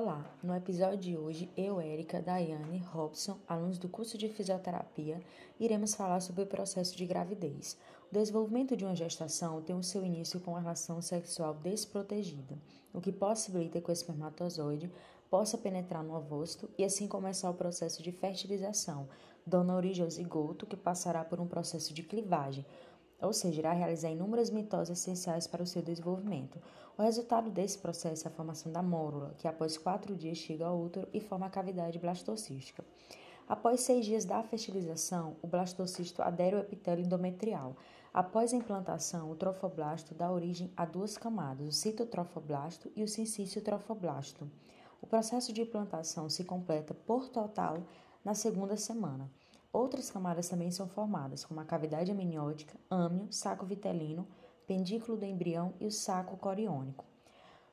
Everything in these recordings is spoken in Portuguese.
Olá, no episódio de hoje, eu, Érica, Daiane, Robson, alunos do curso de fisioterapia, iremos falar sobre o processo de gravidez. O desenvolvimento de uma gestação tem o seu início com a relação sexual desprotegida, o que possibilita que o espermatozoide possa penetrar no ovosto e assim começar o processo de fertilização, dando origem ao zigoto, que passará por um processo de clivagem, ou seja, irá realizar inúmeras mitoses essenciais para o seu desenvolvimento. O resultado desse processo é a formação da mórula, que após quatro dias chega ao útero e forma a cavidade blastocística. Após seis dias da fertilização, o blastocisto adere ao epitélio endometrial. Após a implantação, o trofoblasto dá origem a duas camadas, o citotrofoblasto e o sincício trofoblasto. O processo de implantação se completa por total na segunda semana. Outras camadas também são formadas, como a cavidade amniótica, âmnio, saco vitelino, pendículo do embrião e o saco coriônico.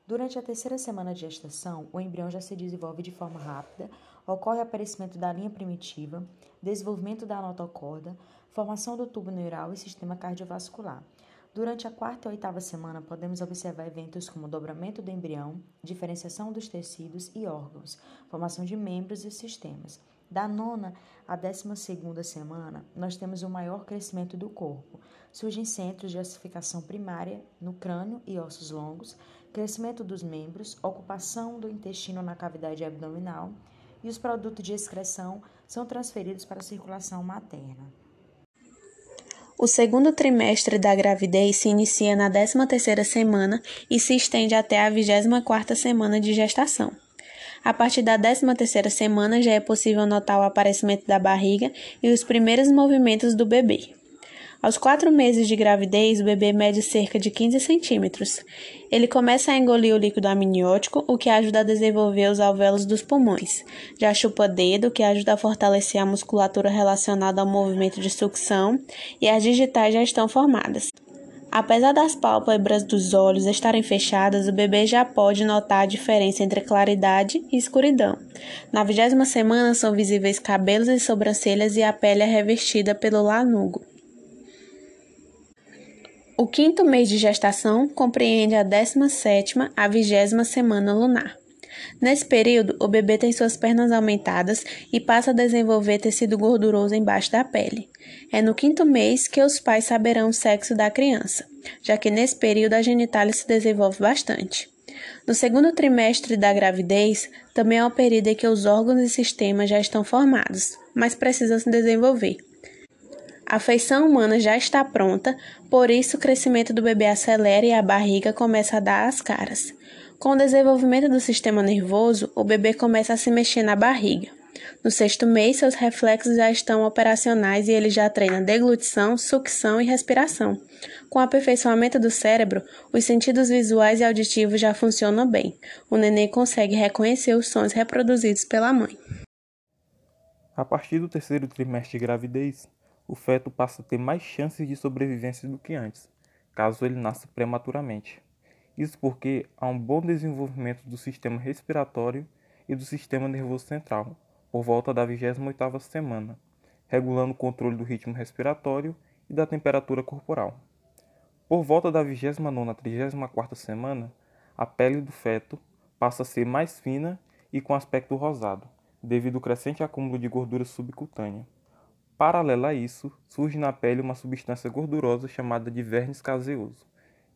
Durante a terceira semana de gestação, o embrião já se desenvolve de forma rápida, ocorre o aparecimento da linha primitiva, desenvolvimento da notocorda, formação do tubo neural e sistema cardiovascular. Durante a quarta e oitava semana, podemos observar eventos como dobramento do embrião, diferenciação dos tecidos e órgãos, formação de membros e sistemas. Da nona à décima segunda semana, nós temos o maior crescimento do corpo. Surgem centros de ossificação primária no crânio e ossos longos, crescimento dos membros, ocupação do intestino na cavidade abdominal e os produtos de excreção são transferidos para a circulação materna. O segundo trimestre da gravidez se inicia na 13ª semana e se estende até a 24ª semana de gestação. A partir da 13ª semana já é possível notar o aparecimento da barriga e os primeiros movimentos do bebê. Aos quatro meses de gravidez, o bebê mede cerca de 15 centímetros. Ele começa a engolir o líquido amniótico, o que ajuda a desenvolver os alvéolos dos pulmões. Já chupa dedo, que ajuda a fortalecer a musculatura relacionada ao movimento de sucção, e as digitais já estão formadas. Apesar das pálpebras dos olhos estarem fechadas, o bebê já pode notar a diferença entre claridade e escuridão. Na vigésima semana são visíveis cabelos e sobrancelhas e a pele é revestida pelo lanugo. O quinto mês de gestação compreende a 17 a 20 semana lunar. Nesse período, o bebê tem suas pernas aumentadas e passa a desenvolver tecido gorduroso embaixo da pele. É no quinto mês que os pais saberão o sexo da criança, já que nesse período a genitália se desenvolve bastante. No segundo trimestre da gravidez, também é o período em que os órgãos e sistemas já estão formados, mas precisam se desenvolver. A feição humana já está pronta, por isso o crescimento do bebê acelera e a barriga começa a dar as caras. Com o desenvolvimento do sistema nervoso, o bebê começa a se mexer na barriga. No sexto mês, seus reflexos já estão operacionais e ele já treina deglutição, sucção e respiração. Com o aperfeiçoamento do cérebro, os sentidos visuais e auditivos já funcionam bem. O neném consegue reconhecer os sons reproduzidos pela mãe. A partir do terceiro trimestre de gravidez, o feto passa a ter mais chances de sobrevivência do que antes, caso ele nasça prematuramente. Isso porque há um bom desenvolvimento do sistema respiratório e do sistema nervoso central, por volta da 28ª semana, regulando o controle do ritmo respiratório e da temperatura corporal. Por volta da 29ª a 34ª semana, a pele do feto passa a ser mais fina e com aspecto rosado, devido ao crescente acúmulo de gordura subcutânea. Paralela a isso, surge na pele uma substância gordurosa chamada de verniz caseoso,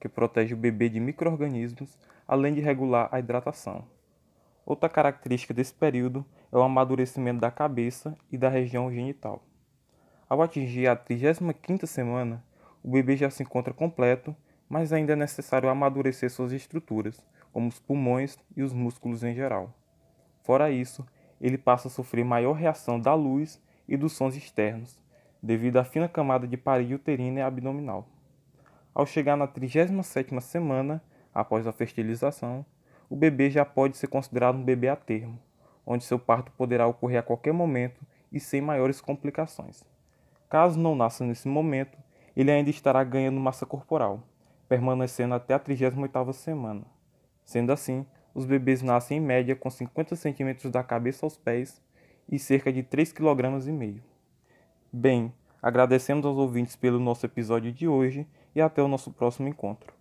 que protege o bebê de microrganismos, além de regular a hidratação. Outra característica desse período é o amadurecimento da cabeça e da região genital. Ao atingir a 35ª semana, o bebê já se encontra completo, mas ainda é necessário amadurecer suas estruturas, como os pulmões e os músculos em geral. Fora isso, ele passa a sofrer maior reação da luz e dos sons externos, devido à fina camada de parede uterina e abdominal. Ao chegar na 37ª semana, após a fertilização, o bebê já pode ser considerado um bebê a termo, onde seu parto poderá ocorrer a qualquer momento e sem maiores complicações. Caso não nasça nesse momento, ele ainda estará ganhando massa corporal, permanecendo até a 38ª semana. Sendo assim, os bebês nascem em média com 50 centímetros da cabeça aos pés e cerca de 3,5 kg. Bem, agradecemos aos ouvintes pelo nosso episódio de hoje e até o nosso próximo encontro.